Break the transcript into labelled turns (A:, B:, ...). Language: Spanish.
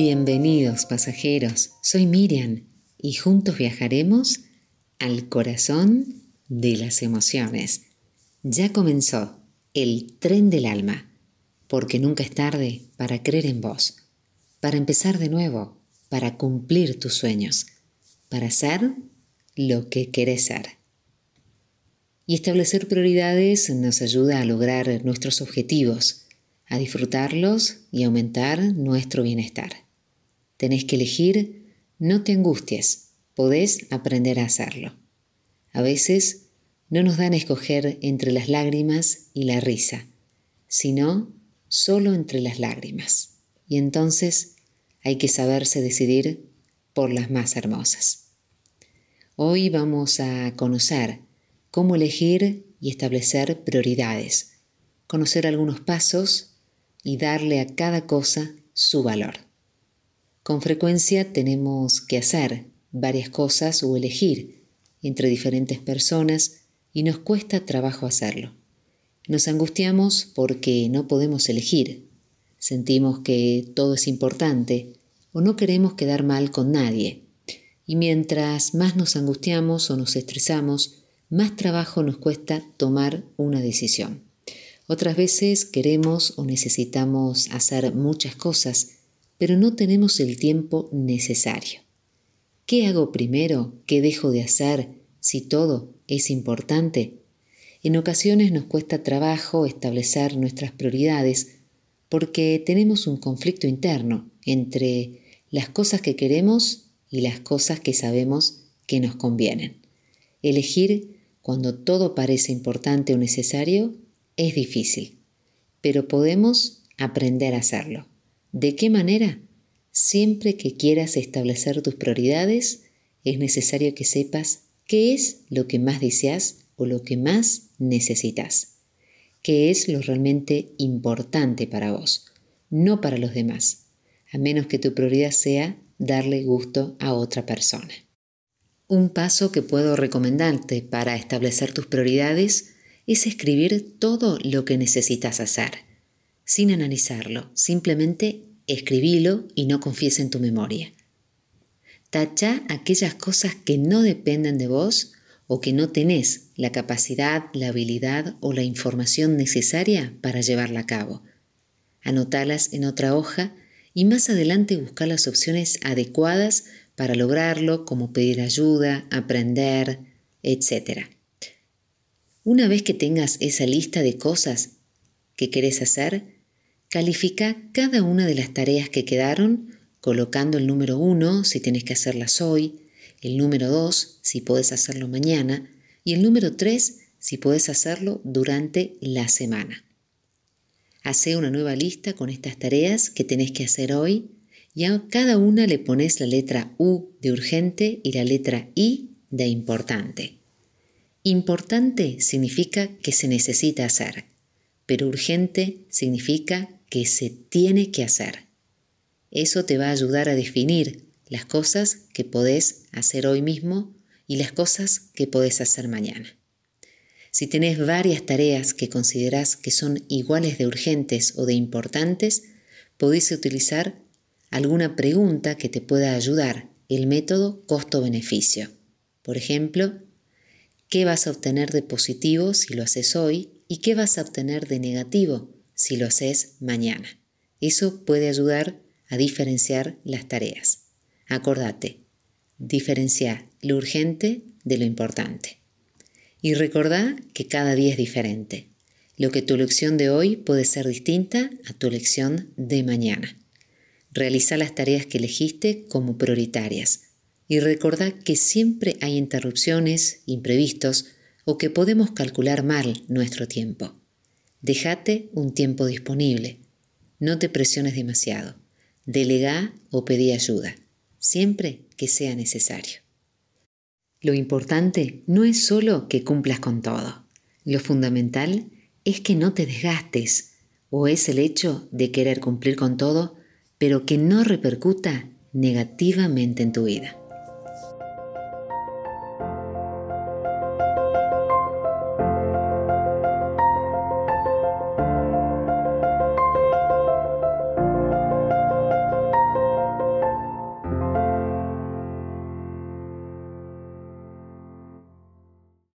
A: Bienvenidos pasajeros, soy Miriam y juntos viajaremos al corazón de las emociones. Ya comenzó el tren del alma, porque nunca es tarde para creer en vos, para empezar de nuevo, para cumplir tus sueños, para ser lo que querés ser. Y establecer prioridades nos ayuda a lograr nuestros objetivos, a disfrutarlos y aumentar nuestro bienestar tenés que elegir, no te angusties, podés aprender a hacerlo. A veces no nos dan a escoger entre las lágrimas y la risa, sino solo entre las lágrimas. Y entonces hay que saberse decidir por las más hermosas. Hoy vamos a conocer cómo elegir y establecer prioridades, conocer algunos pasos y darle a cada cosa su valor. Con frecuencia tenemos que hacer varias cosas o elegir entre diferentes personas y nos cuesta trabajo hacerlo. Nos angustiamos porque no podemos elegir. Sentimos que todo es importante o no queremos quedar mal con nadie. Y mientras más nos angustiamos o nos estresamos, más trabajo nos cuesta tomar una decisión. Otras veces queremos o necesitamos hacer muchas cosas pero no tenemos el tiempo necesario. ¿Qué hago primero? ¿Qué dejo de hacer? Si todo es importante. En ocasiones nos cuesta trabajo establecer nuestras prioridades porque tenemos un conflicto interno entre las cosas que queremos y las cosas que sabemos que nos convienen. Elegir cuando todo parece importante o necesario es difícil, pero podemos aprender a hacerlo. ¿De qué manera? Siempre que quieras establecer tus prioridades, es necesario que sepas qué es lo que más deseas o lo que más necesitas. ¿Qué es lo realmente importante para vos, no para los demás? A menos que tu prioridad sea darle gusto a otra persona. Un paso que puedo recomendarte para establecer tus prioridades es escribir todo lo que necesitas hacer sin analizarlo, simplemente escribilo y no confíes en tu memoria. Tacha aquellas cosas que no dependen de vos o que no tenés la capacidad, la habilidad o la información necesaria para llevarla a cabo. Anotalas en otra hoja y más adelante busca las opciones adecuadas para lograrlo, como pedir ayuda, aprender, etc. Una vez que tengas esa lista de cosas que querés hacer, Califica cada una de las tareas que quedaron colocando el número 1 si tienes que hacerlas hoy, el número 2 si puedes hacerlo mañana y el número 3 si puedes hacerlo durante la semana. Hace una nueva lista con estas tareas que tenés que hacer hoy y a cada una le pones la letra U de urgente y la letra I de importante. Importante significa que se necesita hacer, pero urgente significa que se tiene que hacer. Eso te va a ayudar a definir las cosas que podés hacer hoy mismo y las cosas que podés hacer mañana. Si tenés varias tareas que considerás que son iguales de urgentes o de importantes, podés utilizar alguna pregunta que te pueda ayudar, el método costo-beneficio. Por ejemplo, ¿qué vas a obtener de positivo si lo haces hoy y qué vas a obtener de negativo si lo haces mañana. Eso puede ayudar a diferenciar las tareas. Acordate, diferenciar lo urgente de lo importante. Y recordá que cada día es diferente. Lo que tu elección de hoy puede ser distinta a tu elección de mañana. Realiza las tareas que elegiste como prioritarias y recordá que siempre hay interrupciones, imprevistos o que podemos calcular mal nuestro tiempo. Déjate un tiempo disponible. No te presiones demasiado. Delega o pedí ayuda, siempre que sea necesario. Lo importante no es solo que cumplas con todo. Lo fundamental es que no te desgastes o es el hecho de querer cumplir con todo, pero que no repercuta negativamente en tu vida.